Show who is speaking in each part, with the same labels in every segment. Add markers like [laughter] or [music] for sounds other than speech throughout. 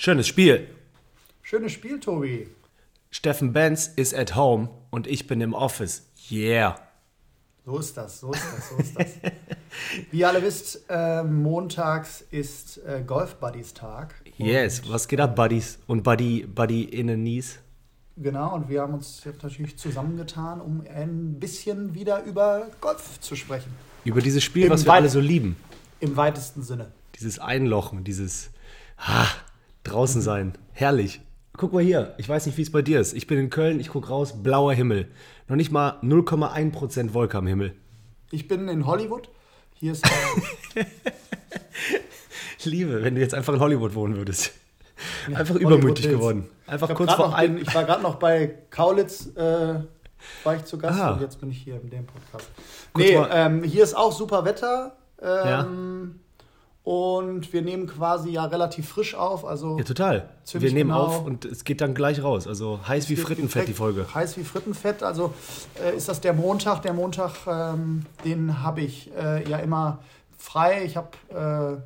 Speaker 1: Schönes Spiel.
Speaker 2: Schönes Spiel, Tobi.
Speaker 1: Steffen Benz ist at home und ich bin im Office. Yeah.
Speaker 2: So ist das, so ist das, so ist das. [laughs] Wie ihr alle wisst, äh, montags ist äh, Golf Buddies Tag.
Speaker 1: Yes, was geht ab, Buddies und Buddy, Buddy in the Knees?
Speaker 2: Genau, und wir haben uns jetzt natürlich zusammengetan, um ein bisschen wieder über Golf zu sprechen.
Speaker 1: Über dieses Spiel,
Speaker 2: Im
Speaker 1: was wir alle so lieben.
Speaker 2: Im weitesten Sinne.
Speaker 1: Dieses Einlochen, dieses ah, draußen sein. Herrlich. Guck mal hier, ich weiß nicht, wie es bei dir ist. Ich bin in Köln, ich guck raus, blauer Himmel. Noch nicht mal 0,1% Wolke am Himmel.
Speaker 2: Ich bin in Hollywood. Hier ist
Speaker 1: Ich [laughs] liebe, wenn du jetzt einfach in Hollywood wohnen würdest. Einfach
Speaker 2: Hollywood
Speaker 1: übermütig
Speaker 2: Hills.
Speaker 1: geworden. Einfach kurz vor einem.
Speaker 2: ich war gerade noch bei Kaulitz, äh, war ich zu Gast
Speaker 1: Ah.
Speaker 2: und jetzt bin ich hier in dem Podcast.
Speaker 1: Kurz
Speaker 2: Nee, ähm, hier ist auch super Wetter. Ähm, Und wir nehmen quasi ja relativ frisch auf. Also
Speaker 1: Ja, total. Wir nehmen
Speaker 2: genau.
Speaker 1: auf und es geht dann gleich raus. Also heiß wie Frittenfett die Folge.
Speaker 2: Heiß wie Frittenfett. Also äh, ist das der Montag. Der Montag, ähm, den habe ich äh, ja immer frei. Ich habe äh, da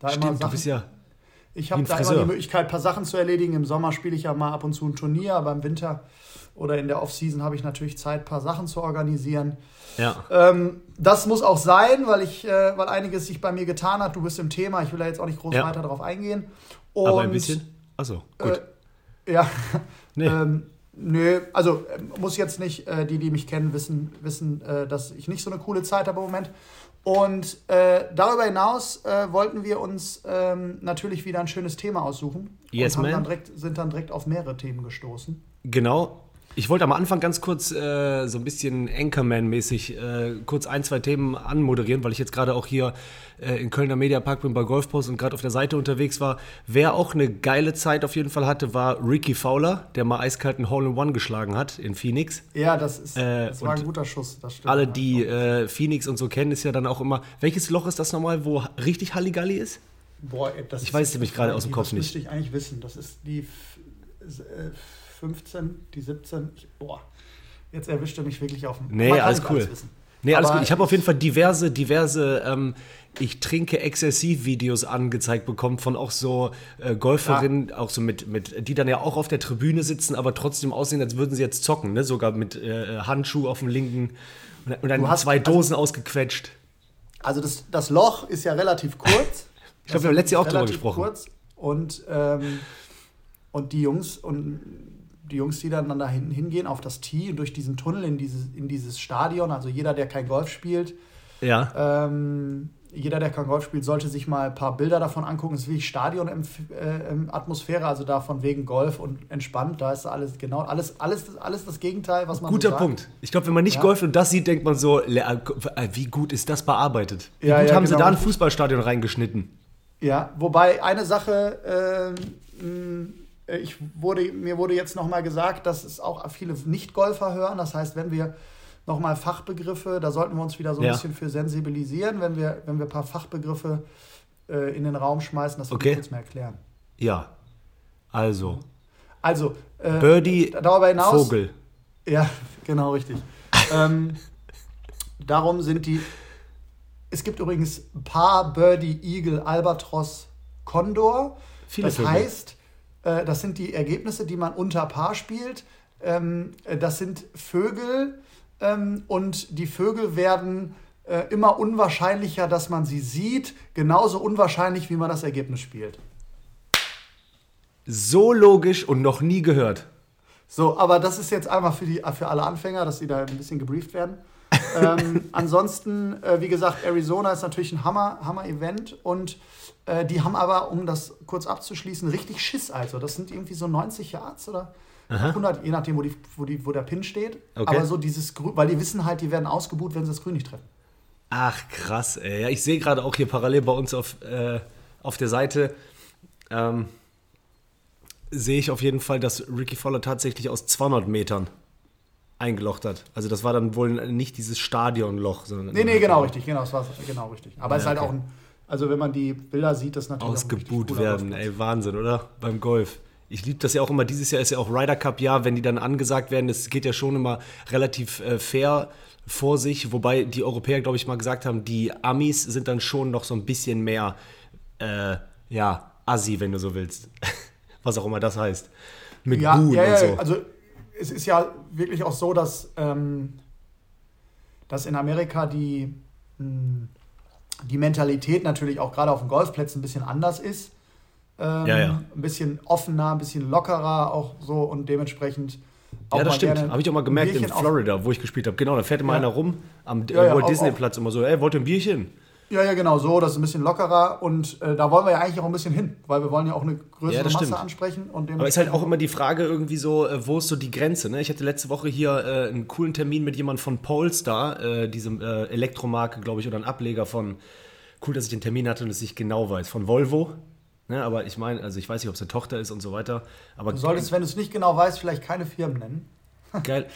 Speaker 2: immer
Speaker 1: Stimmt, du
Speaker 2: Sachen.
Speaker 1: bist ja.
Speaker 2: Ich
Speaker 1: wie
Speaker 2: habe da immer die Möglichkeit, ein paar Sachen zu erledigen. Im Sommer spiele ich ja mal ab und zu ein Turnier, aber im Winter oder in der Offseason habe ich natürlich Zeit, ein paar Sachen zu organisieren.
Speaker 1: Ja.
Speaker 2: Ähm, das muss auch sein, weil ich, äh, weil einiges sich bei mir getan hat. Du bist im Thema. Ich will da jetzt auch nicht groß
Speaker 1: Ja.
Speaker 2: weiter drauf eingehen. Und,
Speaker 1: Aber ein bisschen. Achso, gut.
Speaker 2: Äh, ja. [laughs]
Speaker 1: Nee.
Speaker 2: Ähm, nö, also äh, muss jetzt nicht, äh, die, die mich kennen, wissen, wissen äh, dass ich nicht so eine coole Zeit habe im Moment. Und äh, darüber hinaus äh, wollten wir uns ähm, natürlich wieder ein schönes Thema aussuchen.
Speaker 1: Yes,
Speaker 2: und haben
Speaker 1: man.
Speaker 2: dann direkt, sind dann direkt auf mehrere Themen gestoßen.
Speaker 1: Genau. Ich wollte am Anfang ganz kurz äh, so ein bisschen Anchorman-mäßig äh, kurz ein, zwei Themen anmoderieren, weil ich jetzt gerade auch hier äh, in Kölner Mediapark bin bei Golfpost und gerade auf der Seite unterwegs war. Wer auch eine geile Zeit auf jeden Fall hatte, war Ricky Fowler, der mal eiskalten Hole-in-One geschlagen hat in Phoenix.
Speaker 2: Ja, das, ist,
Speaker 1: Äh,
Speaker 2: das war ein guter Schuss. Das stimmt.
Speaker 1: Alle, die äh, Phoenix und so kennen, ist ja dann auch immer. Welches Loch ist das nochmal, wo richtig Halligalli ist?
Speaker 2: Boah, das
Speaker 1: Ich
Speaker 2: ist
Speaker 1: weiß
Speaker 2: jetzt
Speaker 1: nämlich gerade aus dem Kopf
Speaker 2: das
Speaker 1: nicht.
Speaker 2: müsste ich eigentlich wissen. Das ist die f- äh, 15, die 17. Ich, boah, jetzt erwischte mich wirklich auf dem.
Speaker 1: Nee, alles cool.
Speaker 2: wissen.
Speaker 1: Nee, alles gut. Ich habe auf jeden Fall diverse, diverse ähm, Ich trinke exzessiv Videos angezeigt bekommen von auch so äh, Golferinnen, auch so mit, mit, die dann ja auch auf der Tribüne sitzen, aber trotzdem aussehen, als würden sie jetzt zocken, ne? Sogar mit äh, Handschuh auf dem linken und, dann
Speaker 2: Du hast-
Speaker 1: zwei Dosen ausgequetscht.
Speaker 2: Also das, das Loch ist ja relativ kurz.
Speaker 1: Ich glaube, wir haben letztes Jahr auch drüber
Speaker 2: Relativ
Speaker 1: gesprochen.
Speaker 2: Kurz. Und, ähm, und die Jungs und die Jungs, die dann, da hinten hingehen auf das Tee und durch diesen Tunnel in dieses, in dieses Stadion, also jeder, der kein Golf spielt,
Speaker 1: Ja.
Speaker 2: ähm, jeder, der kein Golf spielt, sollte sich mal ein paar Bilder davon angucken. Es ist wirklich Stadion-Atmosphäre, also davon wegen Golf und entspannt. Da ist alles genau, alles, alles, alles das Gegenteil, was man
Speaker 1: Guter
Speaker 2: so.
Speaker 1: Punkt. Ich glaube, wenn man nicht
Speaker 2: Ja.
Speaker 1: golft und das sieht, denkt man so, le- äh, wie gut ist das bearbeitet? Wie
Speaker 2: Ja,
Speaker 1: gut
Speaker 2: ja,
Speaker 1: haben sie
Speaker 2: genau.
Speaker 1: da ein Fußballstadion reingeschnitten?
Speaker 2: Ja, wobei eine Sache, ähm, mh, ich wurde, mir wurde jetzt nochmal gesagt, dass es auch viele Nicht-Golfer hören. Das heißt, wenn wir nochmal Fachbegriffe, da sollten wir uns wieder so ein
Speaker 1: Ja.
Speaker 2: bisschen für sensibilisieren, wenn wir, wenn wir ein paar Fachbegriffe äh, in den Raum schmeißen, das will
Speaker 1: Okay.
Speaker 2: ich kurz mal erklären.
Speaker 1: Ja. Also,
Speaker 2: Also, äh,
Speaker 1: Birdie,
Speaker 2: darüber hinaus.
Speaker 1: Vogel.
Speaker 2: Ja, [laughs] genau richtig. ähm, darum sind die. Es gibt übrigens Paar, Birdie, Eagle, Albatros, Condor.
Speaker 1: Viele
Speaker 2: das
Speaker 1: Vögel.
Speaker 2: heißt, äh, das sind die Ergebnisse, die man unter Paar spielt. Ähm, äh, das sind Vögel ähm, und die Vögel werden äh, immer unwahrscheinlicher, dass man sie sieht. Genauso unwahrscheinlich, wie man das Ergebnis spielt.
Speaker 1: So logisch und noch nie gehört.
Speaker 2: So, aber das ist jetzt einmal für, die, für alle Anfänger, dass sie da ein bisschen gebrieft werden. Ähm, ansonsten, äh, wie gesagt, Arizona ist natürlich ein Hammer- Hammer-Event und äh, die haben aber, um das kurz abzuschließen, richtig Schiss. Also, das sind irgendwie so 90 Yards oder 100, je nachdem, wo, die, wo, die, wo der Pin steht.
Speaker 1: Okay.
Speaker 2: Aber so dieses Grün, weil die wissen halt, die werden ausgebuht, wenn sie das Grün nicht treffen.
Speaker 1: Ach, krass, ey. Ja, ich sehe gerade auch hier parallel bei uns auf, äh, auf der Seite, ähm, sehe ich auf jeden Fall, dass Ricky Fowler tatsächlich aus 200 Metern eingelocht hat. Also das war dann wohl nicht dieses Stadionloch, sondern
Speaker 2: Nee, nee, genau richtig, genau, das war genau richtig. Aber es ist halt
Speaker 1: okay.
Speaker 2: auch ein, also wenn man die Bilder sieht, das ist natürlich
Speaker 1: ausgebuht werden. Ey, Wahnsinn, oder? Beim Golf. Ich liebe das ja auch immer. Dieses Jahr ist ja auch Ryder Cup Jahr, wenn die dann angesagt werden. Das geht ja schon immer relativ äh, fair vor sich. Wobei die Europäer, glaube ich, mal gesagt haben, die Amis sind dann schon noch so ein bisschen mehr, äh, ja, assi, wenn du so willst. [laughs] was auch immer das heißt. Mit
Speaker 2: ja,
Speaker 1: Buhen
Speaker 2: ja,
Speaker 1: und
Speaker 2: ja,
Speaker 1: so.
Speaker 2: also es ist ja wirklich auch so, dass, ähm, dass in Amerika die, mh, die Mentalität natürlich auch gerade auf den Golfplätzen ein bisschen anders ist. Ähm,
Speaker 1: Ja, ja.
Speaker 2: Ein bisschen offener, ein bisschen lockerer auch so und dementsprechend auch
Speaker 1: ja, das stimmt. Habe ich auch mal gemerkt in Florida, wo ich gespielt habe. Genau, da fährt immer
Speaker 2: Ja.
Speaker 1: einer rum am
Speaker 2: Ja,
Speaker 1: Walt Disney Platz immer so, ey, wollt ihr ein Bierchen?
Speaker 2: Ja, ja, genau, so, das ist ein bisschen lockerer und äh, da wollen wir ja eigentlich auch ein bisschen hin, weil wir wollen ja auch eine größere
Speaker 1: Ja,
Speaker 2: Masse
Speaker 1: stimmt.
Speaker 2: ansprechen. Und
Speaker 1: Aber ist halt auch immer die Frage irgendwie so, äh, wo ist so die Grenze? Ne? Ich hatte letzte Woche hier äh, einen coolen Termin mit jemandem von Polestar, äh, diesem äh, Elektromarke, glaube ich, oder ein Ableger von, cool, dass ich den Termin hatte und es nicht genau weiß, von Volvo. Ne? Aber ich meine, also ich weiß nicht, ob es eine Tochter ist und so weiter. Aber
Speaker 2: Du solltest, wenn du es nicht genau weißt, vielleicht keine Firmen nennen. [laughs]
Speaker 1: geil.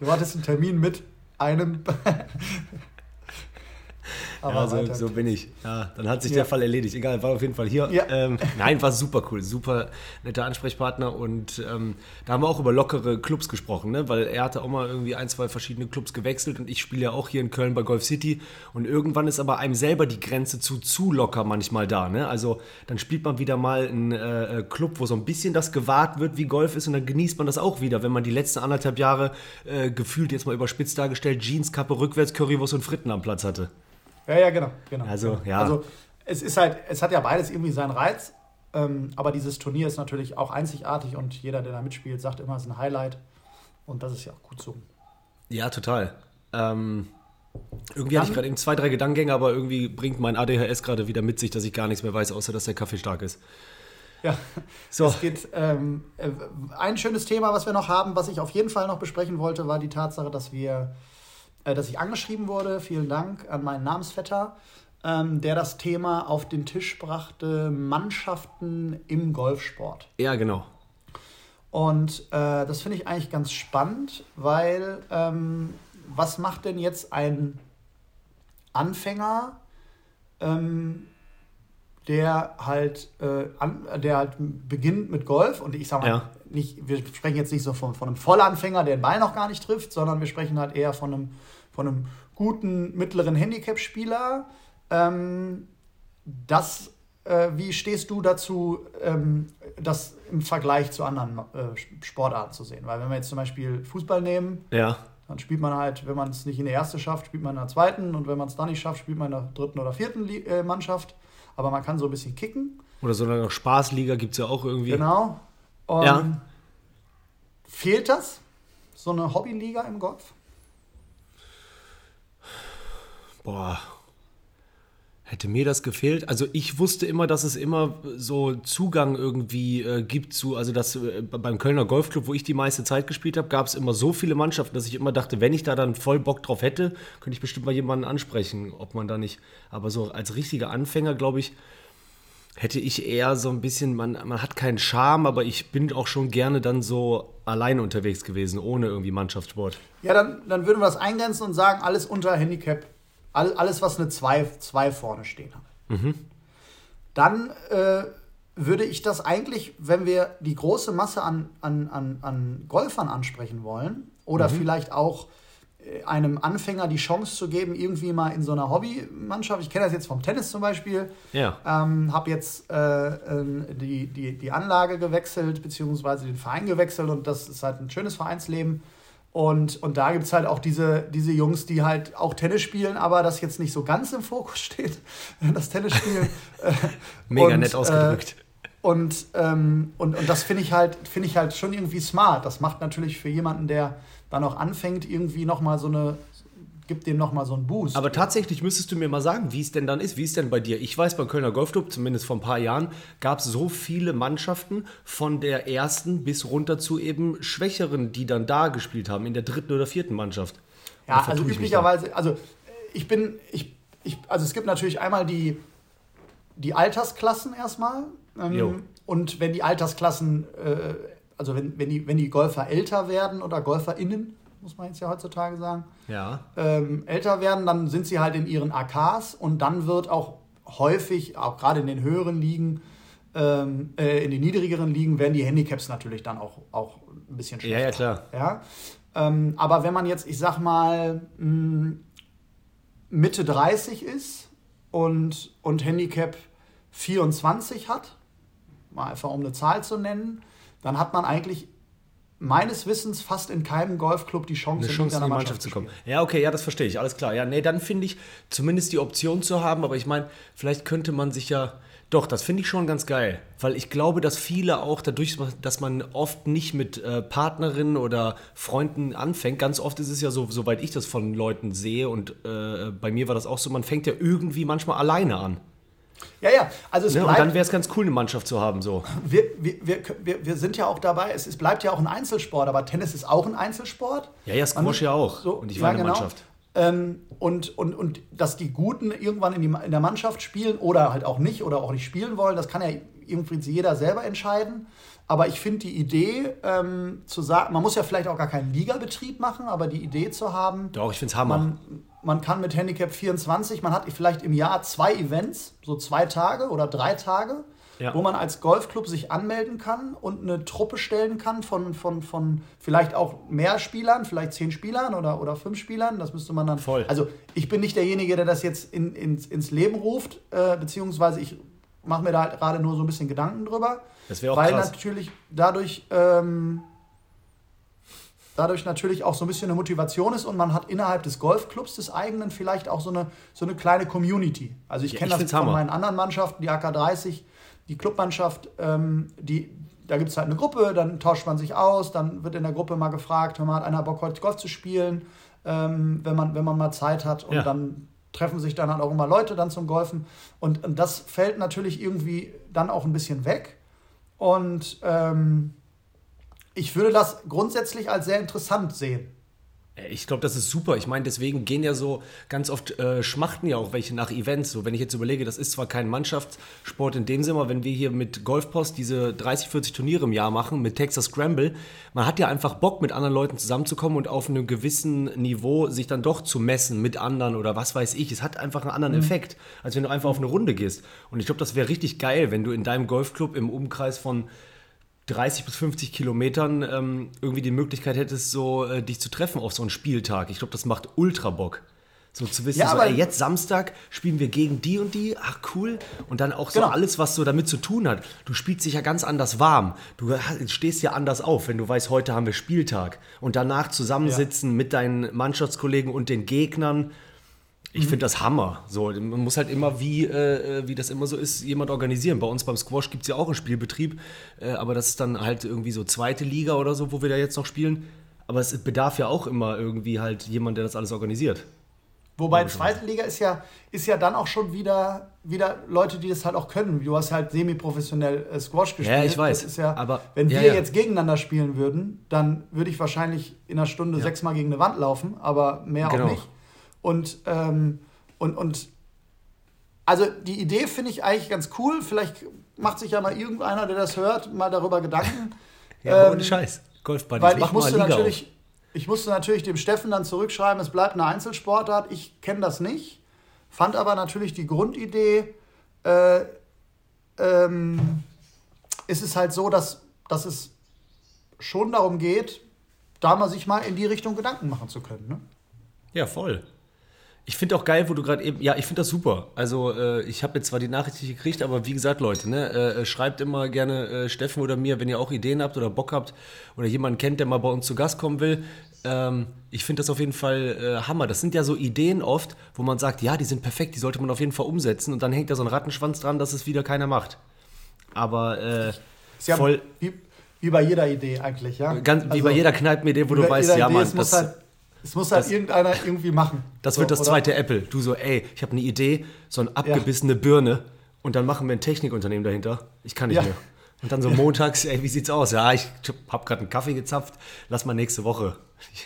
Speaker 2: Du hattest einen Termin mit einem. [laughs] Aber
Speaker 1: Ja, so, so bin ich. Ja, dann hat sich
Speaker 2: Ja.
Speaker 1: der Fall erledigt. Egal, war auf jeden Fall hier.
Speaker 2: Ja.
Speaker 1: Ähm, nein, war super cool, super netter Ansprechpartner und ähm, da haben wir auch über lockere Clubs gesprochen, ne? weil er hatte auch mal irgendwie ein, zwei verschiedene Clubs gewechselt und ich spiele ja auch hier in Köln bei Golf City und irgendwann ist aber einem selber die Grenze zu zu locker manchmal da. Ne? Also dann spielt man wieder mal einen äh, äh, Club, wo so ein bisschen das gewahrt wird, wie Golf ist und dann genießt man das auch wieder, wenn man die letzten anderthalb Jahre äh, gefühlt jetzt mal überspitzt dargestellt Jeanskappe, rückwärts Currywurst und Fritten am Platz hatte.
Speaker 2: Ja, ja, genau. genau
Speaker 1: Also,
Speaker 2: genau.
Speaker 1: ja.
Speaker 2: Also, es ist halt, es hat ja beides irgendwie seinen Reiz. Ähm, aber dieses Turnier ist natürlich auch einzigartig und jeder, der da mitspielt, sagt immer, es ist ein Highlight. Und das ist ja auch gut so.
Speaker 1: Ja, total. Ähm, irgendwie hatte ich
Speaker 2: Dann-
Speaker 1: gerade eben zwei, drei Gedankengänge, aber irgendwie bringt mein ADHS gerade wieder mit sich, dass ich gar nichts mehr weiß, außer dass der Kaffee stark ist.
Speaker 2: Ja,
Speaker 1: So,
Speaker 2: es geht. Ähm, äh, ein schönes Thema, was wir noch haben, was ich auf jeden Fall noch besprechen wollte, war die Tatsache, dass wir, äh, dass ich angeschrieben wurde. Vielen Dank an meinen Namensvetter, ähm, der das Thema auf den Tisch brachte: Mannschaften im Golfsport.
Speaker 1: ja, genau.
Speaker 2: Und äh, das finde ich eigentlich ganz spannend, weil ähm, was macht denn jetzt ein Anfänger, ähm, der halt, äh, an, der halt beginnt mit Golf und ich sag mal,
Speaker 1: Ja.
Speaker 2: nicht, wir sprechen jetzt nicht so von, von einem Vollanfänger, der den Ball noch gar nicht trifft, sondern wir sprechen halt eher von einem, von einem guten mittleren Handicap-Spieler. Ähm, das, äh, wie stehst du dazu, ähm, das im Vergleich zu anderen äh, Sportarten zu sehen? Weil wenn wir jetzt zum Beispiel Fußball nehmen,
Speaker 1: Ja,
Speaker 2: dann spielt man halt, wenn man es nicht in der ersten schafft, spielt man in der zweiten und wenn man es dann nicht schafft, spielt man in der dritten oder vierten äh, Mannschaft. Aber man kann so ein bisschen kicken.
Speaker 1: oder so eine Spaßliga gibt es ja auch irgendwie.
Speaker 2: Genau. Und
Speaker 1: Ja.
Speaker 2: Fehlt das? So eine Hobbyliga im Golf?
Speaker 1: Boah. Hätte mir das gefehlt? Also ich wusste immer, dass es immer so Zugang irgendwie äh, gibt zu, also dass äh, beim Kölner Golfclub, wo ich die meiste Zeit gespielt habe, gab es immer so viele Mannschaften, dass ich immer dachte, wenn ich da dann voll Bock drauf hätte, könnte ich bestimmt mal jemanden ansprechen, ob man da nicht. Aber so als richtiger Anfänger, glaube ich, hätte ich eher so ein bisschen, man, man hat keinen Charme, aber ich bin auch schon gerne dann so alleine unterwegs gewesen, ohne irgendwie Mannschaftssport.
Speaker 2: Ja, dann, dann würden wir das eingrenzen und sagen, alles unter Handicap, all, alles, was eine 2 vorne stehen hat. Dann äh, würde ich das eigentlich, wenn wir die große Masse an, an, an, an Golfern ansprechen wollen, oder vielleicht auch äh, einem Anfänger die Chance zu geben, irgendwie mal in so einer Hobbymannschaft, ich kenne das jetzt vom Tennis zum Beispiel,
Speaker 1: Ja.
Speaker 2: ähm, habe jetzt äh, ähm, die, die, die Anlage gewechselt, beziehungsweise den Verein gewechselt und das ist halt ein schönes Vereinsleben. Und, und da gibt es halt auch diese, diese Jungs, die halt auch Tennis spielen, aber das jetzt nicht so ganz im Fokus steht, [laughs] das Tennisspielen. Äh,
Speaker 1: Mega
Speaker 2: und,
Speaker 1: nett ausgedrückt.
Speaker 2: Äh, und, ähm, und, und das finde ich, halt, find ich halt schon irgendwie smart. Das macht natürlich für jemanden, der dann auch anfängt, irgendwie nochmal so eine, gibt dem nochmal so einen Boost.
Speaker 1: Aber tatsächlich müsstest du mir mal sagen, wie es denn dann ist. Wie ist denn bei dir? Ich weiß, beim Kölner Golfclub, zumindest vor ein paar Jahren, gab es so viele Mannschaften von der ersten bis runter zu eben Schwächeren, die dann da gespielt haben, in der dritten oder vierten Mannschaft.
Speaker 2: Ja, also üblicherweise, also ich bin, ich, ich, also es gibt natürlich einmal die, die Altersklassen erstmal. Ähm, und wenn die Altersklassen, äh, also wenn, wenn, die, wenn die Golfer älter werden oder GolferInnen, muss man jetzt ja heutzutage sagen,
Speaker 1: Ja.
Speaker 2: ähm, älter werden, dann sind sie halt in ihren AKs und dann wird auch häufig, auch gerade in den höheren Ligen, ähm, äh, in den niedrigeren Ligen, werden die Handicaps natürlich dann auch, auch ein bisschen
Speaker 1: Ja, ja, klar.
Speaker 2: ja? Ähm, aber wenn man jetzt, ich sag mal, mh, Mitte 30 ist und, und Handicap 24 hat, mal einfach um eine Zahl zu nennen, dann hat man eigentlich meines Wissens fast in keinem Golfclub die Chance,
Speaker 1: eine Chance in die Mannschaft zu kommen. Ja, okay, ja, das verstehe ich, alles klar. Ja, nee, dann finde ich zumindest die Option zu haben, aber ich meine, vielleicht könnte man sich ja doch, das finde ich schon ganz geil, weil ich glaube, dass viele auch dadurch, dass man oft nicht mit äh, Partnerinnen oder Freunden anfängt, ganz oft ist es ja so, soweit ich das von Leuten sehe und äh, bei mir war das auch so, man fängt ja irgendwie manchmal alleine an.
Speaker 2: Ja, ja, also es
Speaker 1: ne?
Speaker 2: bleibt,
Speaker 1: Und dann wäre es ganz cool, eine Mannschaft zu haben. So.
Speaker 2: wir, wir, wir, wir, sind ja auch dabei, es, es bleibt ja auch ein Einzelsport, aber Tennis ist auch ein Einzelsport.
Speaker 1: Ja, ja, Squash ja auch.
Speaker 2: So,
Speaker 1: und ich
Speaker 2: ja,
Speaker 1: war in der
Speaker 2: genau.
Speaker 1: Mannschaft.
Speaker 2: Ähm, und, und, und dass die Guten irgendwann in, die, in der Mannschaft spielen oder halt auch nicht oder auch nicht spielen wollen, das kann ja irgendwie jeder selber entscheiden. Aber ich finde die Idee ähm, zu sagen, man muss ja vielleicht auch gar keinen Ligabetrieb machen, aber die Idee zu haben,
Speaker 1: Doch, ich finde es Hammer.
Speaker 2: man, man kann mit Handicap 24, man hat vielleicht im Jahr zwei Events, so zwei Tage oder drei Tage,
Speaker 1: Ja.
Speaker 2: wo man als Golfclub sich anmelden kann und eine Truppe stellen kann von, von, von vielleicht auch mehr Spielern, vielleicht zehn Spielern oder, oder fünf Spielern. Das müsste man dann.
Speaker 1: Voll.
Speaker 2: Also ich bin nicht derjenige, der das jetzt in, ins, ins Leben ruft, äh, beziehungsweise ich mache mir da halt gerade nur so ein bisschen Gedanken drüber.
Speaker 1: Das wäre auch
Speaker 2: weil
Speaker 1: krass.
Speaker 2: natürlich dadurch. Ähm, dadurch natürlich auch so ein bisschen eine Motivation ist und man hat innerhalb des Golfclubs des eigenen vielleicht auch so eine, so eine kleine Community. Also ich
Speaker 1: Ja,
Speaker 2: kenne das von
Speaker 1: Hammer.
Speaker 2: meinen anderen Mannschaften, die AK30, die Clubmannschaft, ähm, die, da gibt es halt eine Gruppe, dann tauscht man sich aus, dann wird in der Gruppe mal gefragt, mal, hat einer Bock heute Golf zu spielen, ähm, wenn, man, wenn man mal Zeit hat und
Speaker 1: Ja.
Speaker 2: dann treffen sich dann halt auch immer Leute dann zum Golfen und, und das fällt natürlich irgendwie dann auch ein bisschen weg und ähm, ich würde das grundsätzlich als sehr interessant sehen.
Speaker 1: Ich glaube, das ist super. Ich meine, deswegen gehen ja so ganz oft äh, schmachten ja auch welche nach Events. So, wenn ich jetzt überlege, das ist zwar kein Mannschaftssport in dem Sinne, aber wenn wir hier mit Golfpost diese 30, 40 Turniere im Jahr machen, mit Texas Scramble, man hat ja einfach Bock, mit anderen Leuten zusammenzukommen und auf einem gewissen Niveau sich dann doch zu messen mit anderen oder was weiß ich. Es hat einfach einen anderen Effekt, als wenn du einfach auf eine Runde gehst. Und ich glaube, das wäre richtig geil, wenn du in deinem Golfclub im Umkreis von 30 bis 50 Kilometern ähm, irgendwie die Möglichkeit hättest, so äh, dich zu treffen auf so einen Spieltag. Ich glaube, das macht ultra Bock. So zu wissen,
Speaker 2: Ja,
Speaker 1: so,
Speaker 2: aber-
Speaker 1: ey, jetzt Samstag spielen wir gegen die und die, ach cool. Und dann auch so
Speaker 2: Genau.
Speaker 1: alles, was so damit zu tun hat. Du spielst dich ja ganz anders warm. Du stehst ja anders auf, wenn du weißt, heute haben wir Spieltag. Und danach zusammensitzen mit deinen Mannschaftskollegen und den Gegnern. Ich
Speaker 2: Mhm.
Speaker 1: finde das Hammer. So, man muss halt immer, wie, äh, wie das immer so ist, jemand organisieren. Bei uns beim Squash gibt es ja auch einen Spielbetrieb, äh, aber das ist dann halt irgendwie so zweite Liga oder so, wo wir da jetzt noch spielen. Aber es bedarf ja auch immer irgendwie halt jemand, der das alles organisiert.
Speaker 2: Wobei zweite Liga ist ja, ist ja dann auch schon wieder, wieder Leute, die das halt auch können. Du hast halt semi-professionell äh, Squash gespielt.
Speaker 1: Ja, ich weiß,
Speaker 2: ja,
Speaker 1: aber-
Speaker 2: wenn
Speaker 1: ja,
Speaker 2: wir
Speaker 1: ja.
Speaker 2: jetzt gegeneinander spielen würden, dann würde ich wahrscheinlich in einer Stunde sechsmal gegen eine Wand laufen, aber mehr
Speaker 1: Genau.
Speaker 2: auch nicht. Und, ähm, und, und also die Idee finde ich eigentlich ganz cool. Vielleicht macht sich ja mal irgendeiner, der das hört, mal darüber Gedanken. [laughs]
Speaker 1: Ja,
Speaker 2: Ähm,
Speaker 1: ohne Scheiß. Golfbuddies,
Speaker 2: Weil ich musste, natürlich, ich musste natürlich dem Steffen dann zurückschreiben, es bleibt eine Einzelsportart. Ich kenne das nicht, fand aber natürlich die Grundidee, äh, ähm, ist es halt so, dass, dass es schon darum geht, da mal sich mal in die Richtung Gedanken machen zu können. Ne?
Speaker 1: Ja, voll. Ich finde auch geil, wo du gerade eben, ja, ich finde das super. Also äh, ich habe jetzt zwar die Nachricht nicht gekriegt, aber wie gesagt, Leute, ne, äh, schreibt immer gerne äh, Steffen oder mir, wenn ihr auch Ideen habt oder Bock habt oder jemanden kennt, der mal bei uns zu Gast kommen will. Ähm, ich finde das auf jeden Fall äh, Hammer. Das sind ja so Ideen oft, wo man sagt, ja, die sind perfekt, die sollte man auf jeden Fall umsetzen und dann hängt da so ein Rattenschwanz dran, dass es wieder keiner macht. Aber äh, voll,
Speaker 2: wie, wie bei jeder Idee eigentlich, ja.
Speaker 1: ganz, wie
Speaker 2: Also,
Speaker 1: bei jeder Kneipenidee, wo du weißt, ja,
Speaker 2: Idee,
Speaker 1: Mann, das,
Speaker 2: halt, es muss halt
Speaker 1: das-
Speaker 2: irgendeiner irgendwie machen.
Speaker 1: Das
Speaker 2: So,
Speaker 1: wird das
Speaker 2: oder?
Speaker 1: zweite Apple. Du so, ey, ich habe eine Idee, so eine abgebissene Birne und dann machen wir ein Technikunternehmen dahinter. Ich kann nicht
Speaker 2: Ja.
Speaker 1: mehr. Und dann so montags, ey, wie sieht's aus? Ja, ich habe gerade einen Kaffee gezapft, lass mal nächste Woche.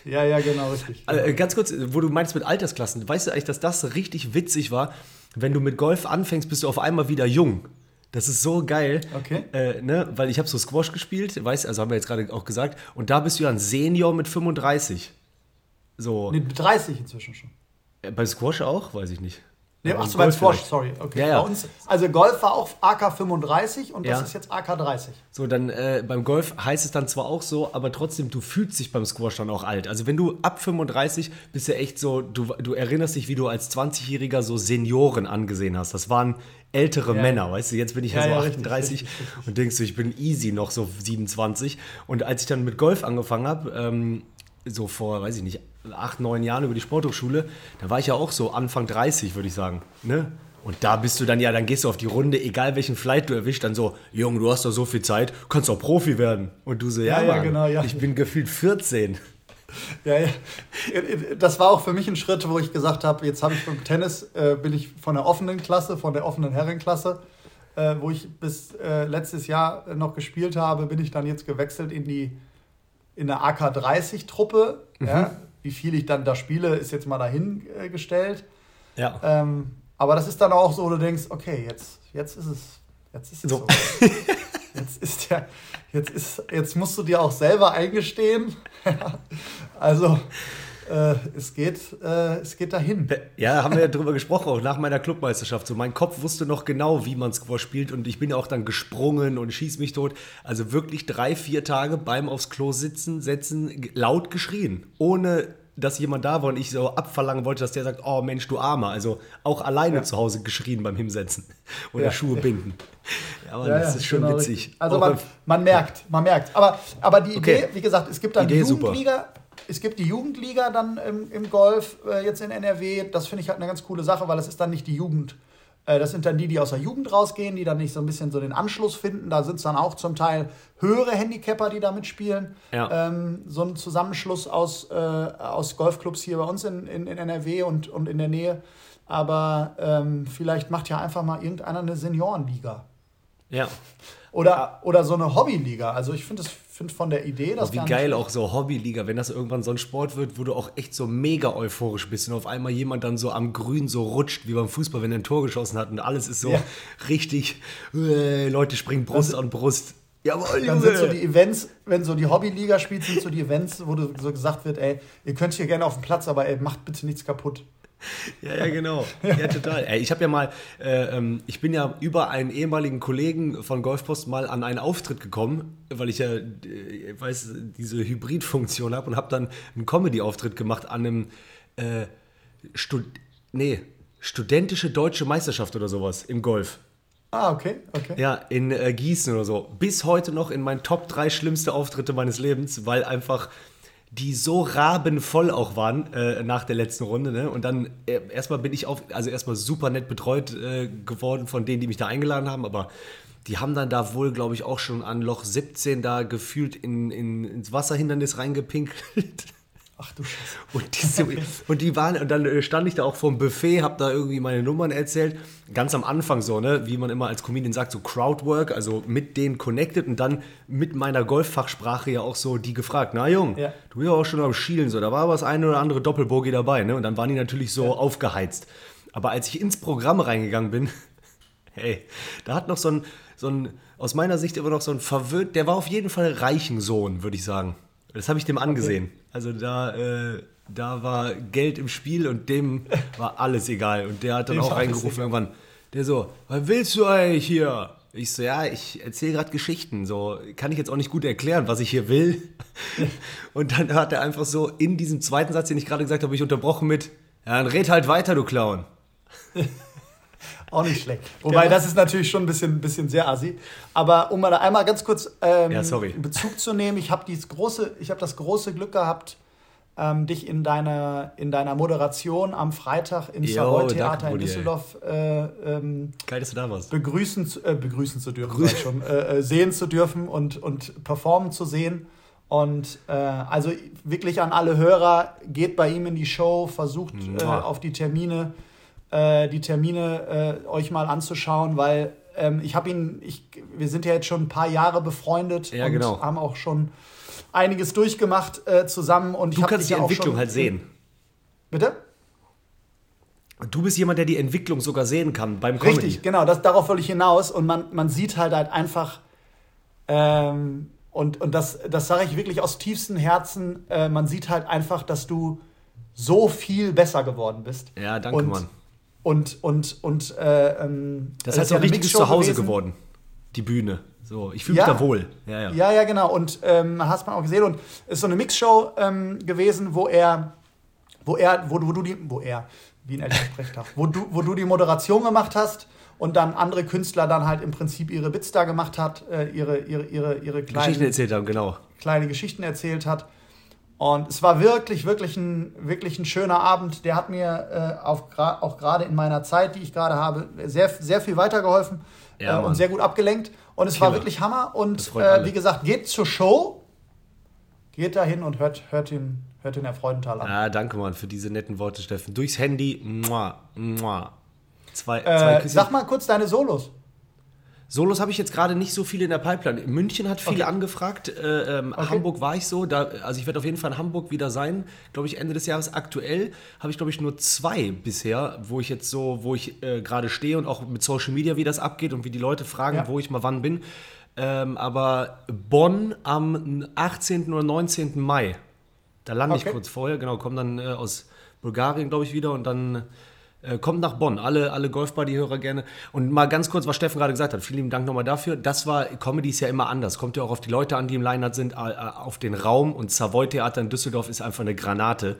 Speaker 2: Ja, ja, genau, richtig.
Speaker 1: Äh, ganz kurz, wo du meinst mit Altersklassen, weißt du eigentlich, dass das richtig witzig war? Wenn du mit Golf anfängst, bist du auf einmal wieder jung. Das ist so geil.
Speaker 2: Okay.
Speaker 1: Äh, ne? Weil ich habe so Squash gespielt, weißt also haben wir jetzt gerade auch gesagt. Und da bist du ja ein Senior mit 35. So.
Speaker 2: Nee, mit 30 inzwischen schon.
Speaker 1: Äh, Bei Squash auch? Weiß ich nicht.
Speaker 2: Nee, ach so, beim Squash, sorry. Okay. Ja, ja. Bei uns, also Golf war auch AK 35 und das ja. ist jetzt AK 30.
Speaker 1: So, dann äh, beim Golf heißt es dann zwar auch so, aber trotzdem, du fühlst dich beim Squash dann auch alt. Also wenn du ab 35 bist ja echt so, du, du erinnerst dich, wie du als 20-Jähriger so Senioren angesehen hast. Das waren ältere ja. Männer, weißt du, jetzt bin ich ja, ja so 38 richtig, richtig, und denkst du, ich bin easy noch so 27. Und als ich dann mit Golf angefangen habe, ähm, so vor, weiß ich nicht, acht, neun Jahren über die Sporthochschule, da war ich ja auch so Anfang 30, würde ich sagen. Ne? Und da bist du dann ja, dann gehst du auf die Runde, egal welchen Flight du erwischt, dann so, Junge, du hast doch so viel Zeit, kannst doch Profi werden. Und du so, ja, ja, Mann, genau, ja. ich bin gefühlt 14.
Speaker 2: Ja, ja. Das war auch für mich ein Schritt, wo ich gesagt habe, jetzt habe ich beim Tennis, äh, bin ich von der offenen Klasse, von der offenen Herrenklasse, äh, wo ich bis äh, letztes Jahr noch gespielt habe, bin ich dann jetzt gewechselt in die in der AK-30-Truppe. Mhm. Ja. Wie viel ich dann da spiele, ist jetzt mal dahingestellt. Ja. Ähm, aber das ist dann auch so, du denkst, okay, jetzt, jetzt ist es, jetzt ist es so. so. [laughs] jetzt ist der, jetzt ist, jetzt musst du dir auch selber eingestehen. [laughs] also äh, es, geht, äh, es geht dahin.
Speaker 1: Ja, haben wir ja drüber gesprochen, auch nach meiner Clubmeisterschaft. So, mein Kopf wusste noch genau, wie man Squash spielt und ich bin auch dann gesprungen und schieß mich tot. Also wirklich drei, vier Tage beim aufs Klo sitzen, setzen, laut geschrien. Ohne dass jemand da war und ich so abverlangen wollte, dass der sagt, oh Mensch, du Armer. Also auch alleine ja. zu Hause geschrien beim Hinsetzen [laughs] oder ja. Schuhe binden. Aber ja, das ist schon genau witzig.
Speaker 2: Also man, man, merkt, man merkt. Aber, aber die okay. Idee, wie gesagt, es gibt dann Idee Jugendliga, super es gibt die Jugendliga dann im, im Golf äh, jetzt in NRW. Das finde ich halt eine ganz coole Sache, weil es ist dann nicht die Jugend. Äh, das sind dann die, die aus der Jugend rausgehen, die dann nicht so ein bisschen so den Anschluss finden. Da sind es dann auch zum Teil höhere Handicapper, die da mitspielen. Ja. Ähm, so ein Zusammenschluss aus, äh, aus Golfclubs hier bei uns in, in, in NRW und, und in der Nähe. Aber ähm, vielleicht macht ja einfach mal irgendeiner eine Seniorenliga. Ja. Oder, oder so eine Hobbyliga. Also ich finde es finde von der Idee,
Speaker 1: dass. Oh, wie geil auch so Hobbyliga, wenn das irgendwann so ein Sport wird, wo du auch echt so mega euphorisch bist und auf einmal jemand dann so am Grün so rutscht, wie beim Fußball, wenn er ein Tor geschossen hat und alles ist so ja. richtig, äh, Leute springen Brust an Brust.
Speaker 2: Jawohl, Dann sind so die Events, wenn so die Hobbyliga spielt, sind so die Events, wo so gesagt wird, ey, ihr könnt hier gerne auf dem Platz, aber ey, macht bitte nichts kaputt.
Speaker 1: Ja, ja, genau. Ja, total. Ey, ich habe ja mal, äh, ähm, ich bin ja über einen ehemaligen Kollegen von Golfpost mal an einen Auftritt gekommen, weil ich ja, äh, weiß, diese Hybridfunktion habe und habe dann einen Comedy-Auftritt gemacht an einem, äh, Stud nee, studentische deutsche Meisterschaft oder sowas im Golf.
Speaker 2: Ah, okay, okay.
Speaker 1: Ja, in äh, Gießen oder so. Bis heute noch in meinen Top 3 schlimmste Auftritte meines Lebens, weil einfach die so rabenvoll auch waren äh, nach der letzten Runde. Ne? Und dann äh, erstmal bin ich auf, also erstmal super nett betreut äh, geworden von denen, die mich da eingeladen haben, aber die haben dann da wohl, glaube ich, auch schon an Loch 17 da gefühlt in, in, ins Wasserhindernis reingepinkelt. [laughs] Ach du Scheiße. [laughs] Und, diese, und die waren, und dann äh, stand ich da auch vorm Buffet, hab da irgendwie meine Nummern erzählt. Ganz am Anfang so, ne, wie man immer als Comedian sagt, so Crowdwork, also mit denen connected und dann mit meiner Golffachsprache ja auch so die gefragt, na Jung, ja. du bist ja auch schon am Schielen, so, da war aber das eine oder andere Doppelbogie dabei, ne? Und dann waren die natürlich so ja. aufgeheizt. Aber als ich ins Programm reingegangen bin, [laughs] hey, da hat noch so ein, so ein, aus meiner Sicht immer noch so ein verwöhnt, der war auf jeden Fall reichen Sohn, würde ich sagen. Das habe ich dem angesehen. Okay. Also da, äh, da war Geld im Spiel und dem war alles egal. Und der hat dann dem auch reingerufen irgendwann, der so, was willst du eigentlich hier? Ich so, ja, ich erzähle gerade Geschichten. So kann ich jetzt auch nicht gut erklären, was ich hier will. [laughs] und dann hat er einfach so in diesem zweiten Satz, den ich gerade gesagt habe, ich unterbrochen mit, ja, dann red halt weiter, du Clown. [laughs]
Speaker 2: Auch nicht schlecht. Wobei, das ist natürlich schon ein bisschen, bisschen sehr assi. Aber um mal einmal ganz kurz ähm, ja, Bezug zu nehmen, ich habe große, hab das große Glück gehabt, ähm, dich in deiner, in deiner Moderation am Freitag im Savoy-Theater in Düsseldorf äh, ähm, Geil, dass du da warst. Begrüßen, zu, äh, begrüßen zu dürfen, Grüß. schon, äh, äh, sehen zu dürfen und, und performen zu sehen. Und äh, also wirklich an alle Hörer, geht bei ihm in die Show, versucht äh, auf die Termine äh, die Termine äh, euch mal anzuschauen, weil ähm, ich habe ihn, ich, wir sind ja jetzt schon ein paar Jahre befreundet ja, und genau. haben auch schon einiges durchgemacht äh, zusammen. Und
Speaker 1: du kannst die Entwicklung halt sehen.
Speaker 2: Bitte?
Speaker 1: Du bist jemand, der die Entwicklung sogar sehen kann beim Comedy.
Speaker 2: Richtig, genau, das, darauf will ich hinaus. Und man, man sieht halt halt einfach, ähm, und, und das, das sage ich wirklich aus tiefstem Herzen, äh, man sieht halt einfach, dass du so viel besser geworden bist.
Speaker 1: Ja, danke,
Speaker 2: und,
Speaker 1: Mann
Speaker 2: und und und äh, ähm,
Speaker 1: Das heißt
Speaker 2: ja
Speaker 1: so ein richtiges Zuhause
Speaker 2: gewesen.
Speaker 1: geworden. Die Bühne. So, ich fühle
Speaker 2: Ja.
Speaker 1: mich da wohl. Ja, ja.
Speaker 2: Ja, ja, genau. Und ähm, hast man auch gesehen. Und es ist so eine Mixshow ähm, gewesen, wo er, wo er, wo du, wo du die, wo er, wie ein älterer Sprechtag, wo du, wo du die Moderation gemacht hast und dann andere Künstler dann halt im Prinzip ihre Bits da gemacht hat, äh, ihre, ihre, ihre, ihre
Speaker 1: Geschichten
Speaker 2: kleinen,
Speaker 1: erzählt haben, genau.
Speaker 2: kleine Geschichten erzählt hat. Und es war wirklich, wirklich ein, wirklich ein schöner Abend. Der hat mir äh, auf, auch gerade in meiner Zeit, die ich gerade habe, sehr, sehr viel weitergeholfen
Speaker 1: Ja,
Speaker 2: äh, und sehr gut abgelenkt. Und es war
Speaker 1: Killer.
Speaker 2: wirklich Hammer. Und äh, wie gesagt, geht zur Show, geht dahin und hört, hört, den, hört den Herr Freudenthal an.
Speaker 1: Ah, danke, Mann, für diese netten Worte, Steffen. Durchs Handy. Mua, mua. Zwei, zwei
Speaker 2: Äh,
Speaker 1: Küsschen.
Speaker 2: sag mal kurz deine Solos.
Speaker 1: Solos habe ich jetzt gerade nicht so viele in der Pipeline. München hat viele
Speaker 2: Okay.
Speaker 1: angefragt. Äh, ähm, Hamburg war ich so. Da, also ich werde auf jeden Fall in Hamburg wieder sein. Glaube ich Ende des Jahres. Aktuell habe ich glaube ich nur zwei bisher, wo ich jetzt so, wo ich äh, gerade stehe und auch mit Social Media, wie das abgeht und wie die Leute fragen,
Speaker 2: Ja.
Speaker 1: wo ich mal wann bin. Ähm, aber Bonn am 18. oder 19. Mai. Da lande ich
Speaker 2: Okay.
Speaker 1: kurz vorher. Genau, komme dann äh, aus Bulgarien, glaube ich, wieder und dann kommt nach Bonn. Alle, alle Golfbuddy-Hörer gerne. Und mal ganz kurz, was Steffen gerade gesagt hat. Vielen lieben Dank nochmal dafür. Das war, Comedy ist ja immer anders. Kommt ja auch auf die Leute an, die im Line-Up sind, äh, äh, auf den Raum. Und Savoy Theater in Düsseldorf ist einfach eine Granate.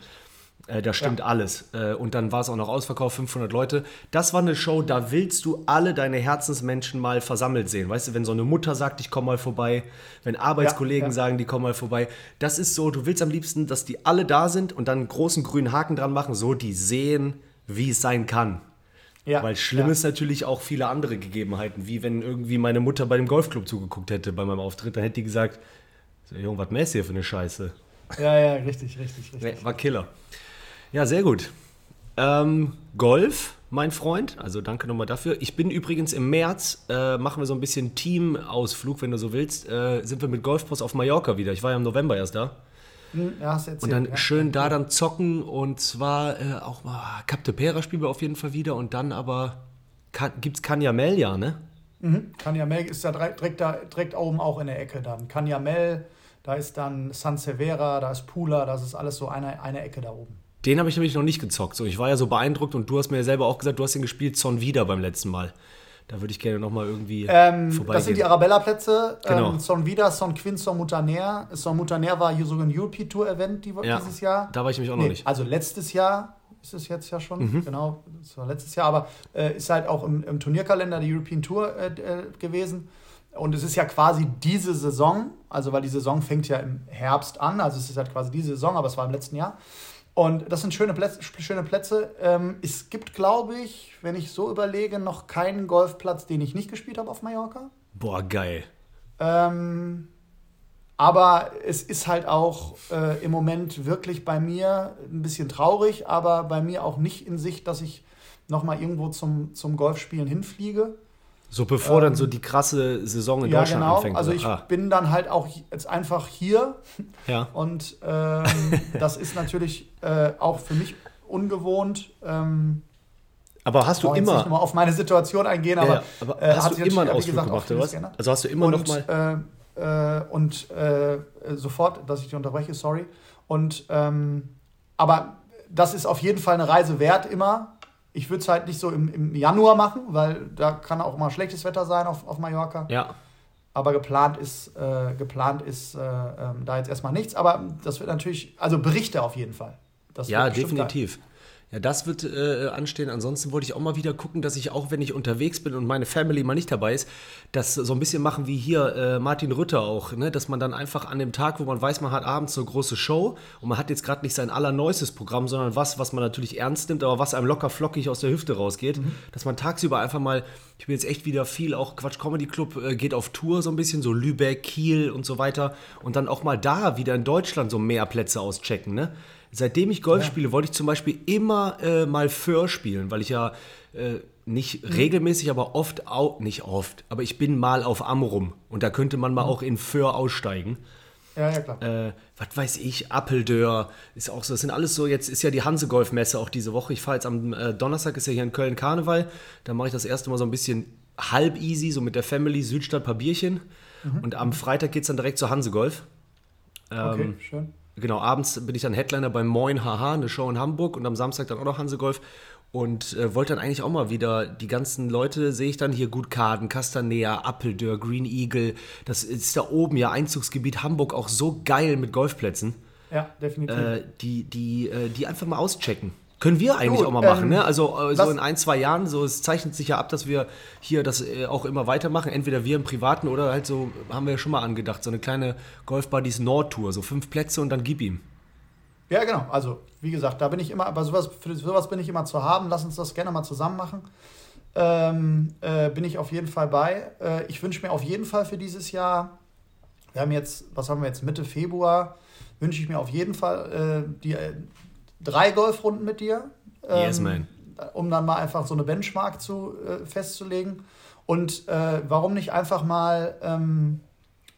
Speaker 1: Äh, da stimmt alles. Äh, und dann war es auch noch ausverkauft, 500 Leute. Das war eine Show, da willst du alle deine Herzensmenschen mal versammelt sehen. Weißt du, wenn so eine Mutter sagt, ich komme mal vorbei, wenn Arbeitskollegen
Speaker 2: ja.
Speaker 1: sagen, die kommen mal vorbei. Das ist so, du willst am liebsten, dass die alle da sind und dann einen großen grünen Haken dran machen, so die sehen, wie es sein kann.
Speaker 2: Ja,
Speaker 1: Weil schlimm
Speaker 2: ja.
Speaker 1: ist natürlich auch viele andere Gegebenheiten, wie wenn irgendwie meine Mutter bei dem Golfclub zugeguckt hätte bei meinem Auftritt, dann hätte die gesagt, so, Junge, was mäßt hier für eine Scheiße?
Speaker 2: Ja, ja, richtig, richtig, richtig.
Speaker 1: Nee, war Killer. Ja, sehr gut. Ähm, Golf, mein Freund, also danke nochmal dafür. Ich bin übrigens im März, äh, machen wir so ein bisschen Teamausflug, wenn du so willst, äh, sind wir mit Golfpost auf Mallorca wieder. Ich war ja im November erst da.
Speaker 2: Hm, Ja, erzählt.
Speaker 1: Und dann
Speaker 2: ja.
Speaker 1: schön da dann zocken und zwar äh, auch mal Cap de Pera spielen wir auf jeden Fall wieder und dann aber kann, gibt's Canyamel ja, ne?
Speaker 2: Mhm. Canyamel ist da direkt, da, direkt oben auch in der Ecke dann. Canyamel, da ist dann San Severa, da ist Pula, das ist alles so eine, eine Ecke da oben.
Speaker 1: Den habe ich nämlich noch nicht gezockt. So, ich war ja so beeindruckt und du hast mir ja selber auch gesagt, du hast den gespielt Son wieder beim letzten Mal. Da würde ich gerne nochmal irgendwie
Speaker 2: Ähm,
Speaker 1: vorbeigehen.
Speaker 2: das sind die Arabella-Plätze.
Speaker 1: Genau.
Speaker 2: Ähm, Son Vida, Son Quin, Son Mutaner. Son Mutaner war hier sogar ein European Tour Event die,
Speaker 1: Ja,
Speaker 2: dieses Jahr.
Speaker 1: da war ich nämlich auch noch nicht. Mhm.
Speaker 2: Also letztes Jahr ist es jetzt ja schon, genau, das war letztes Jahr, aber äh, ist halt auch im, im Turnierkalender der European Tour äh, äh, gewesen. Und es ist ja quasi diese Saison, also weil die Saison fängt ja im Herbst an, also es ist halt quasi diese Saison, aber es war im letzten Jahr. Und das sind schöne Plätze. Schöne Plätze. Ähm, es gibt, glaube ich, wenn ich so überlege, noch keinen Golfplatz, den ich nicht gespielt habe auf Mallorca.
Speaker 1: Boah, geil.
Speaker 2: Ähm, aber es ist halt auch äh, im Moment wirklich bei mir ein bisschen traurig, aber bei mir auch nicht in Sicht, dass ich nochmal irgendwo zum, zum Golfspielen hinfliege.
Speaker 1: So bevor dann so die krasse Saison in
Speaker 2: Ähm, ja,
Speaker 1: Deutschland
Speaker 2: genau.
Speaker 1: anfängt.
Speaker 2: Also ich
Speaker 1: ah,
Speaker 2: bin dann halt auch jetzt einfach hier [laughs]
Speaker 1: ja.
Speaker 2: und ähm, [laughs] das ist natürlich äh, auch für mich ungewohnt. Ähm,
Speaker 1: Aber hast du immer,
Speaker 2: nicht nochmal auf meine Situation eingehen, aber,
Speaker 1: ja, aber
Speaker 2: äh,
Speaker 1: hast du immer einen Ausflug
Speaker 2: gesagt,
Speaker 1: gemacht oder was?
Speaker 2: geändert.
Speaker 1: Also hast du immer noch
Speaker 2: und,
Speaker 1: mal.
Speaker 2: Äh, äh, und äh, sofort, dass ich dich unterbreche, sorry. Und ähm, aber das ist auf jeden Fall eine Reise wert immer. Ich würde es halt nicht so im, im Januar machen, weil da kann auch mal schlechtes Wetter sein auf, auf Mallorca.
Speaker 1: Ja,
Speaker 2: Aber geplant ist, äh, geplant ist äh, ähm, da jetzt erstmal nichts. Aber das wird natürlich, also Berichte auf jeden Fall. Das
Speaker 1: ja, definitiv. Ja, das wird äh, anstehen. Ansonsten wollte ich auch mal wieder gucken, dass ich auch, wenn ich unterwegs bin und meine Family mal nicht dabei ist, das so ein bisschen machen wie hier äh, Martin Rütter auch, ne? dass man dann einfach an dem Tag, wo man weiß, man hat abends so eine große Show und man hat jetzt gerade nicht sein allerneuestes Programm, sondern was, was man natürlich ernst nimmt, aber was einem locker flockig aus der Hüfte rausgeht, dass man tagsüber einfach mal, ich bin jetzt echt wieder viel, auch Quatsch Comedy Club äh, geht auf Tour so ein bisschen, so Lübeck, Kiel und so weiter und dann auch mal da wieder in Deutschland so mehr Plätze auschecken, ne? Seitdem ich Golf spiele, wollte ich zum Beispiel immer äh, mal Föhr spielen, weil ich ja äh, nicht regelmäßig, aber oft, au nicht oft, aber ich bin mal auf Amrum und da könnte man mal auch in Föhr aussteigen.
Speaker 2: Ja, ja, klar.
Speaker 1: Äh, was weiß ich, Appeldörr ist auch so, das sind alles so, jetzt ist ja die Hanse-Golf-Messe auch diese Woche. Ich fahre jetzt am äh, Donnerstag, ist ja hier in Köln Karneval, da mache ich das erste Mal so ein bisschen halb easy, so mit der Family, Südstadt, paar Bierchen und am Freitag geht es dann direkt zur Hanse-Golf.
Speaker 2: okay,
Speaker 1: ähm,
Speaker 2: schön.
Speaker 1: Genau, abends bin ich dann Headliner bei Moin Haha, eine Show in Hamburg und am Samstag dann auch noch Hansegolf. und äh, wollte dann eigentlich auch mal wieder die ganzen Leute, sehe ich dann hier gut Kaden, Castanea, Appeldörr, Green Eagle. Das ist da oben ja Einzugsgebiet Hamburg auch so geil mit Golfplätzen.
Speaker 2: Ja, definitiv.
Speaker 1: Äh, die, die, äh, die einfach mal auschecken. Können wir eigentlich
Speaker 2: Gut,
Speaker 1: auch mal machen,
Speaker 2: ähm,
Speaker 1: ne? Also äh, so in ein, zwei Jahren, so es zeichnet sich ja ab, dass wir hier das äh, auch immer weitermachen. Entweder wir im Privaten oder halt so, haben wir ja schon mal angedacht, so eine kleine Golf-Buddies Nord-Tour, so fünf Plätze und dann gib ihm.
Speaker 2: Ja, genau. Also, wie gesagt, da bin ich immer, bei sowas, für sowas bin ich immer zu haben. Lass uns das gerne mal zusammen machen. Ähm, äh, bin ich auf jeden Fall bei. Äh, ich wünsche mir auf jeden Fall für dieses Jahr, wir haben jetzt, was haben wir jetzt, Mitte Februar, wünsche ich mir auf jeden Fall äh, die äh, drei Golfrunden mit dir. Ähm,
Speaker 1: Yes, man.
Speaker 2: Um dann mal einfach so eine Benchmark zu, äh, festzulegen. Und äh, warum nicht einfach mal, ähm,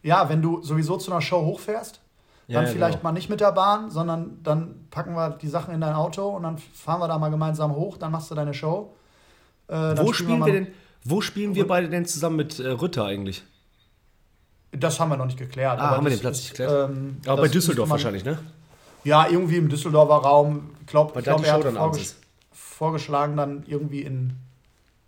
Speaker 2: ja, wenn du sowieso zu einer Show hochfährst,
Speaker 1: Ja,
Speaker 2: dann
Speaker 1: ja,
Speaker 2: vielleicht
Speaker 1: genau.
Speaker 2: mal nicht mit der Bahn, sondern dann packen wir die Sachen in dein Auto und dann fahren wir da mal gemeinsam hoch, dann machst du deine Show. Äh,
Speaker 1: Wo spielen
Speaker 2: mal-
Speaker 1: wir denn, wo spielen wir beide denn zusammen mit äh, Rütter eigentlich?
Speaker 2: Das haben wir noch nicht geklärt.
Speaker 1: Ah,
Speaker 2: aber
Speaker 1: haben wir den Platz nicht geklärt?
Speaker 2: ähm,
Speaker 1: Aber bei Düsseldorf wahrscheinlich, ne?
Speaker 2: Ja, irgendwie im Düsseldorfer Raum. Ich glaube, er hat vorges vorgeschlagen, dann irgendwie in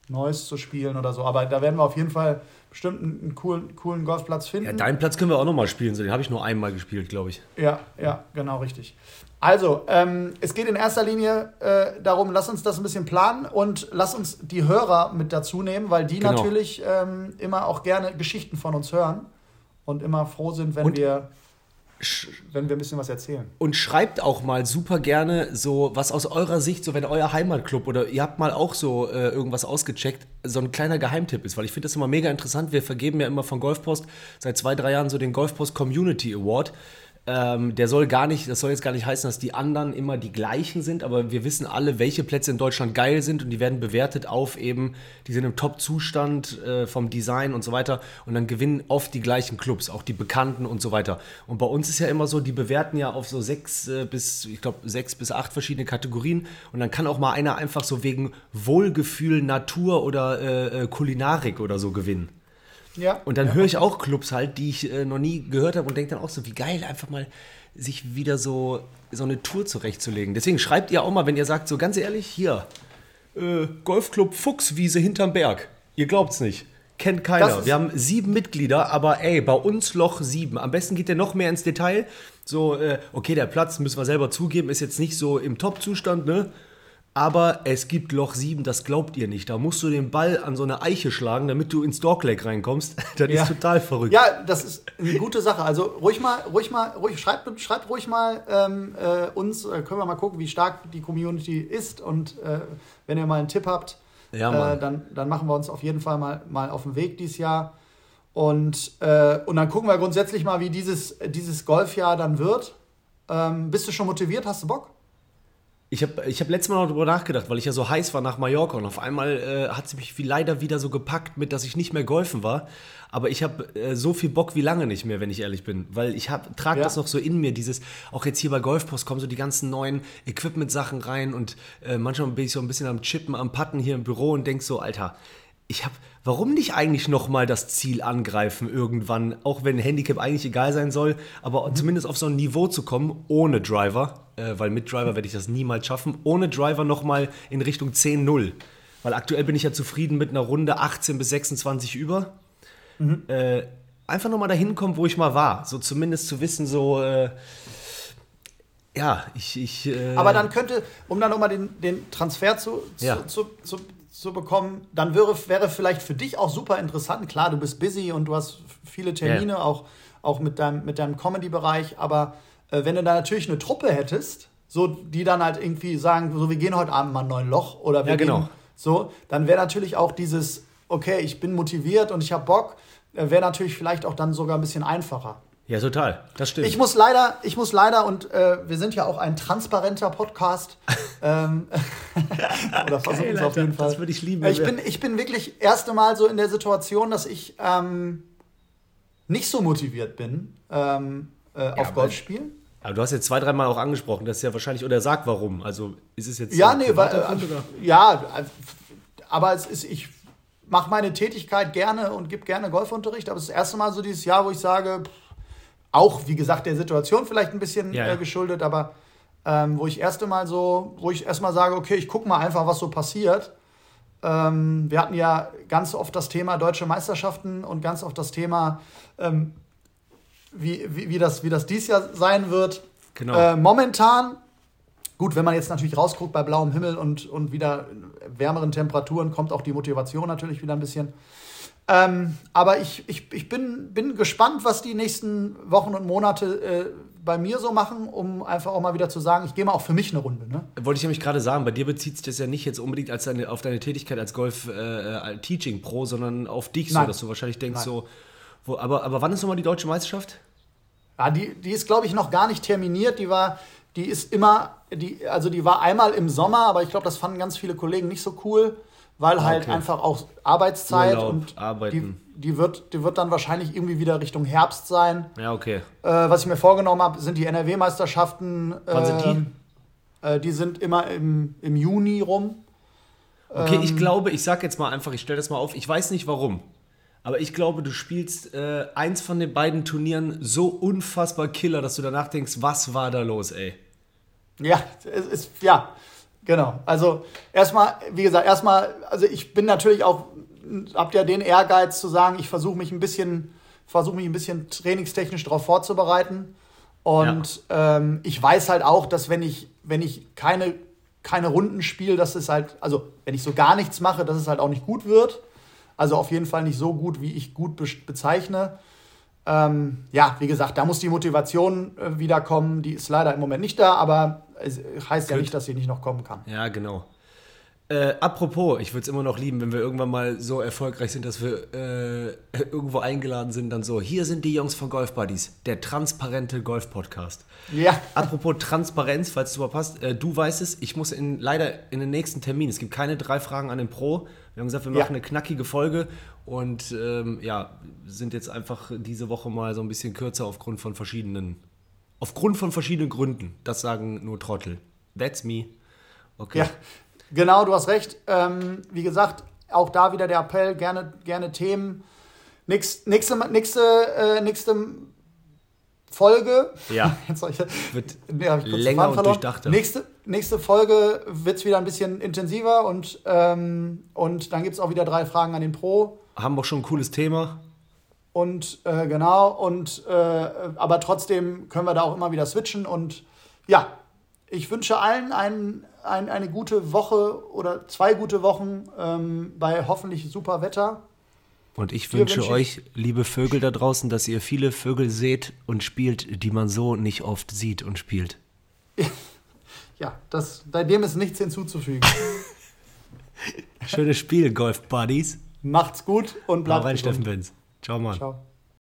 Speaker 2: Neuss zu spielen oder so. Aber da werden wir auf jeden Fall bestimmt einen, einen coolen, coolen Golfplatz finden.
Speaker 1: Ja, deinen Platz können wir auch nochmal spielen. So, den habe ich nur einmal gespielt, glaube ich.
Speaker 2: Ja, ja, genau, richtig. Also, ähm, es geht in erster Linie äh, darum, lass uns das ein bisschen planen und lass uns die Hörer mit dazu nehmen, weil die
Speaker 1: Genau.
Speaker 2: natürlich ähm, immer auch gerne Geschichten von uns hören und immer froh sind, wenn,
Speaker 1: Und-
Speaker 2: wir, wenn wir ein bisschen was erzählen.
Speaker 1: Und schreibt auch mal super gerne so, was aus eurer Sicht, so wenn euer Heimatclub oder ihr habt mal auch so äh, irgendwas ausgecheckt, so ein kleiner Geheimtipp ist, weil ich finde das immer mega interessant. Wir vergeben ja immer von Golfpost seit zwei, drei Jahren so den Golfpost Community Award. Ähm, der soll gar nicht, das soll jetzt gar nicht heißen, dass die anderen immer die gleichen sind, aber wir wissen alle, welche Plätze in Deutschland geil sind und die werden bewertet auf eben, die sind im Top-Zustand äh, vom Design und so weiter und dann gewinnen oft die gleichen Clubs, auch die bekannten und so weiter. Und bei uns ist ja immer so, die bewerten ja auf so sechs äh, bis, ich glaube, sechs bis acht verschiedene Kategorien und dann kann auch mal einer einfach so wegen Wohlgefühl, Natur oder äh, äh, Kulinarik oder so gewinnen.
Speaker 2: Ja,
Speaker 1: Und dann
Speaker 2: ja.
Speaker 1: höre ich auch Clubs halt, die ich äh, noch nie gehört habe und denke dann auch so, wie geil, einfach mal sich wieder so, so eine Tour zurechtzulegen. Deswegen schreibt ihr auch mal, wenn ihr sagt, so ganz ehrlich, hier, äh, Golfclub Fuchswiese hinterm Berg. Ihr glaubt's nicht. Kennt keiner. Wir haben sieben Mitglieder, aber ey, bei uns Loch sieben. Am besten geht ihr noch mehr ins Detail. So, äh, okay, der Platz, müssen wir selber zugeben, ist jetzt nicht so im Top-Zustand, ne? Aber es gibt Loch 7, das glaubt ihr nicht. Da musst du den Ball an so eine Eiche schlagen, damit du ins Dogleg reinkommst. [laughs] Das
Speaker 2: Ja.
Speaker 1: ist total verrückt.
Speaker 2: Ja, das ist eine gute Sache. Also ruhig mal, ruhig mal, ruhig, schreibt, schreibt ruhig mal ähm, äh, uns, äh, können wir mal gucken, wie stark die Community ist. Und äh, wenn ihr mal einen Tipp habt,
Speaker 1: Ja,
Speaker 2: äh, dann, dann machen wir uns auf jeden Fall mal, mal auf den Weg dieses Jahr. Und, äh, und dann gucken wir grundsätzlich mal, wie dieses, dieses Golfjahr dann wird. Ähm, bist du schon motiviert? Hast du Bock?
Speaker 1: Ich habe ich hab letztes Mal noch darüber nachgedacht, weil ich ja so heiß war nach Mallorca und auf einmal äh, hat sie mich wie leider wieder so gepackt mit, dass ich nicht mehr golfen war. Aber ich habe äh, so viel Bock wie lange nicht mehr, wenn ich ehrlich bin. Weil ich trage
Speaker 2: Ja.
Speaker 1: das noch so in mir, dieses, auch jetzt hier bei Golfpost kommen so die ganzen neuen Equipment-Sachen rein und äh, manchmal bin ich so ein bisschen am Chippen, am Patten hier im Büro und denk so, Alter, ich habe, warum nicht eigentlich nochmal das Ziel angreifen irgendwann, auch wenn Handicap eigentlich egal sein soll, aber zumindest auf so ein Niveau zu kommen, ohne Driver, äh, weil mit Driver werde ich das niemals schaffen, ohne Driver nochmal in Richtung 10-0. Weil aktuell bin ich ja zufrieden mit einer Runde 18 bis 26 über. Äh, einfach nochmal dahin kommen, wo ich mal war. So zumindest zu wissen, so, äh, ja, ich, ich äh,
Speaker 2: Aber dann könnte, um dann nochmal den, den Transfer zu, zu,
Speaker 1: Ja.
Speaker 2: zu, zu, zu bekommen, dann wäre, wäre vielleicht für dich auch super interessant. Klar, du bist busy und du hast viele Termine,
Speaker 1: Ja.
Speaker 2: auch, auch mit deinem, mit deinem Comedy-Bereich. Aber äh, wenn du da natürlich eine Truppe hättest, so, die dann halt irgendwie sagen, so, wir gehen heute Abend mal ein neun Loch oder wir
Speaker 1: Ja, genau.
Speaker 2: gehen so, dann wäre natürlich auch dieses, okay, ich bin motiviert und ich habe Bock, äh, wäre natürlich vielleicht auch dann sogar ein bisschen einfacher.
Speaker 1: Ja, total. Das stimmt.
Speaker 2: Ich muss leider, ich muss leider, und äh, wir sind ja auch ein transparenter Podcast. [laughs] ähm, [laughs] oder versuchen es auf jeden Fall.
Speaker 1: Das würde ich lieben,
Speaker 2: Ich bin, ich bin wirklich erste Mal so in der Situation, dass ich ähm, nicht so motiviert bin ähm, äh, auf
Speaker 1: aber-
Speaker 2: Golf spielen.
Speaker 1: Aber du hast jetzt zwei, dreimal auch angesprochen, das ist ja wahrscheinlich, oder sag warum. Also ist es jetzt.
Speaker 2: Ja,
Speaker 1: ein
Speaker 2: nee, weil, äh, ja, äh, aber es ist, ich mache meine Tätigkeit gerne und gebe gerne Golfunterricht, aber es ist das erste Mal so dieses Jahr, wo ich sage, pff, auch wie gesagt der Situation vielleicht ein bisschen
Speaker 1: Ja, ja.
Speaker 2: Äh, geschuldet, aber ähm, wo ich erst einmal so, wo ich erstmal sage, okay, ich gucke mal einfach, was so passiert. Ähm, wir hatten ja ganz oft das Thema deutsche Meisterschaften und ganz oft das Thema, ähm, wie, wie, wie, das, wie das dies Jahr sein wird. Genau. Äh, momentan, gut, wenn man jetzt natürlich rausguckt bei blauem Himmel und, und wieder wärmeren Temperaturen, kommt auch die Motivation natürlich wieder ein bisschen. Ähm, aber ich, ich, ich bin, bin gespannt, was die nächsten Wochen und Monate äh, bei mir so machen, um einfach auch mal wieder zu sagen, ich gehe mal auch für mich eine Runde. Ne?
Speaker 1: Wollte ich nämlich gerade sagen, bei dir bezieht sich das ja nicht jetzt unbedingt als deine, auf deine Tätigkeit als Golf-Teaching-Pro, äh, sondern auf dich Nein. so, dass du wahrscheinlich denkst, Nein. so, wo, aber, aber wann ist nochmal die deutsche Meisterschaft?
Speaker 2: Ja, die, die ist, glaube ich, noch gar nicht terminiert. Die war, die ist immer, die, also die war einmal im Sommer, aber ich glaube, das fanden ganz viele Kollegen nicht so cool, weil halt okay. einfach auch Arbeitszeit Urlaub, und
Speaker 1: Arbeiten.
Speaker 2: Die, die, wird, die wird dann wahrscheinlich irgendwie wieder Richtung Herbst sein.
Speaker 1: Ja, okay.
Speaker 2: Äh, was ich mir vorgenommen habe, sind die NRW-Meisterschaften.
Speaker 1: Wann äh, sind die? Ähm,
Speaker 2: äh, die sind immer im, im Juni rum.
Speaker 1: Okay, ähm, ich glaube, ich sag jetzt mal einfach, ich stelle das mal auf, ich weiß nicht warum. Aber ich glaube, du spielst äh, eins von den beiden Turnieren so unfassbar killer, dass du danach denkst, was war da los, ey?
Speaker 2: Ja, es ist, ja, genau. Also erstmal, wie gesagt, erstmal, also ich bin natürlich auch, habt ja den Ehrgeiz zu sagen, ich versuche mich ein bisschen, versuche mich ein bisschen trainingstechnisch darauf vorzubereiten. Und ja. ähm, ich weiß halt auch, dass wenn ich, wenn ich keine, keine Runden spiele, dass es halt, also wenn ich so gar nichts mache, dass es halt auch nicht gut wird. Also auf jeden Fall nicht so gut, wie ich gut be bezeichne. Ähm, ja, wie gesagt, da muss die Motivation äh, wiederkommen. Die ist leider im Moment nicht da, aber es heißt Good. ja nicht, dass sie nicht noch kommen kann.
Speaker 1: Ja, genau. Äh, apropos, ich würde es immer noch lieben, wenn wir irgendwann mal so erfolgreich sind, dass wir äh, [laughs] irgendwo eingeladen sind, dann so, hier sind die Jungs von Golf Buddies, der transparente Golf-Podcast.
Speaker 2: Ja.
Speaker 1: Apropos Transparenz, falls es überpasst, äh, du weißt es, ich muss in, leider in den nächsten Termin, es gibt keine drei Fragen an den Pro, wir haben gesagt, wir machen ja. eine knackige Folge und ähm, ja, sind jetzt einfach diese Woche mal so ein bisschen kürzer aufgrund von verschiedenen, aufgrund von verschiedenen Gründen. Das sagen nur Trottel. That's me.
Speaker 2: Okay. Ja, genau, du hast recht. Ähm, wie gesagt, auch da wieder der Appell, gerne, gerne Themen. Nächste, nächste, nächste, nächste Folge.
Speaker 1: Ja. [laughs]
Speaker 2: Jetzt ich,
Speaker 1: wird ja, länger und durchdachter.
Speaker 2: Nächste, nächste Folge wird es wieder ein bisschen intensiver und, ähm, und dann gibt es auch wieder drei Fragen an den Pro.
Speaker 1: Haben wir schon ein cooles Thema.
Speaker 2: Und äh, genau, und äh, aber trotzdem können wir da auch immer wieder switchen. Und ja, ich wünsche allen ein, ein, eine gute Woche oder zwei gute Wochen ähm, bei hoffentlich super Wetter.
Speaker 1: Und ich wünsche wünsch euch, liebe Vögel da draußen, dass ihr viele Vögel seht und spielt, die man so nicht oft sieht und spielt. [laughs]
Speaker 2: Ja, das, bei dem ist nichts hinzuzufügen. [laughs]
Speaker 1: Schönes Spiel, Golf Buddies.
Speaker 2: Macht's gut und bleibt
Speaker 1: rein, Steffen Benz. Ciao, Mann. Ciao.